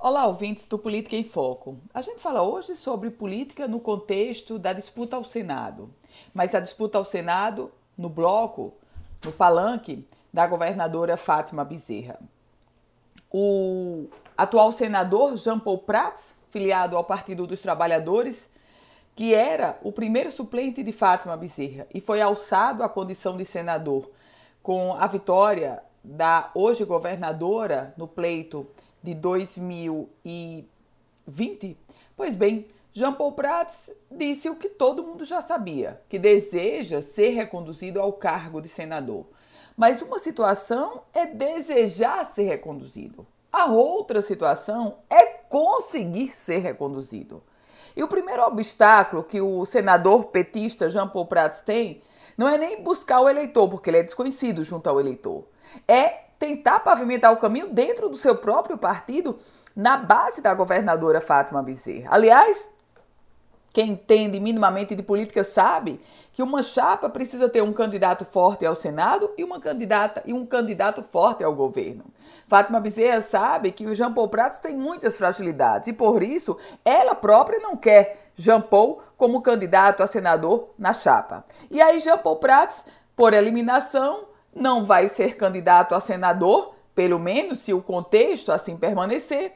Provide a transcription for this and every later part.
Olá, ouvintes do Política em Foco. A gente fala hoje sobre política no contexto da disputa ao Senado, mas a disputa ao Senado no bloco, no palanque da governadora Fátima Bezerra. O atual senador Jean Paul Prats, filiado ao Partido dos Trabalhadores, que era o primeiro suplente de Fátima Bezerra e foi alçado à condição de senador com a vitória da hoje governadora no pleito de 2020? Pois bem, Jean Paul Prats disse o que todo mundo já sabia, que deseja ser reconduzido ao cargo de senador. Mas uma situação é desejar ser reconduzido. A outra situação é conseguir ser reconduzido. E o primeiro obstáculo que o senador petista Jean Paul Prats tem não é nem buscar o eleitor, porque ele é desconhecido junto ao eleitor. É tentar pavimentar o caminho dentro do seu próprio partido na base da governadora Fátima Bezerra. Aliás, quem entende minimamente de política sabe que uma chapa precisa ter um candidato forte ao Senado e uma candidata e um candidato forte ao governo. Fátima Bezerra sabe que o Jean Paul Prats tem muitas fragilidades e por isso ela própria não quer Jean Paul como candidato a senador na chapa. E aí Jean Paul Prats, por eliminação, não vai ser candidato a senador, pelo menos se o contexto assim permanecer,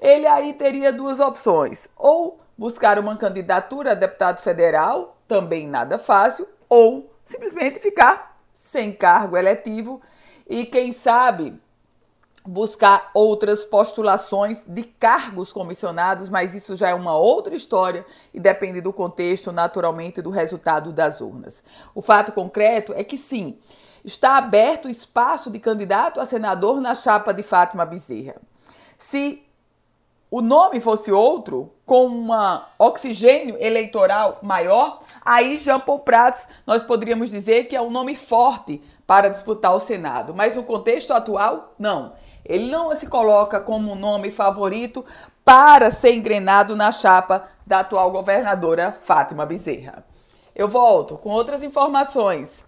ele aí teria duas opções: ou buscar uma candidatura a deputado federal, também nada fácil, ou simplesmente ficar sem cargo eletivo e, quem sabe, buscar outras postulações de cargos comissionados, mas isso já é uma outra história e depende do contexto, naturalmente, do resultado das urnas. O fato concreto é que sim, está aberto o espaço de candidato a senador na chapa de Fátima Bezerra. Se o nome fosse outro, com um oxigênio eleitoral maior, aí Jean Paul Prats nós poderíamos dizer que é um nome forte para disputar o Senado. Mas no contexto atual, não. Ele não se coloca como um nome favorito para ser engrenado na chapa da atual governadora Fátima Bezerra. Eu volto com outras informações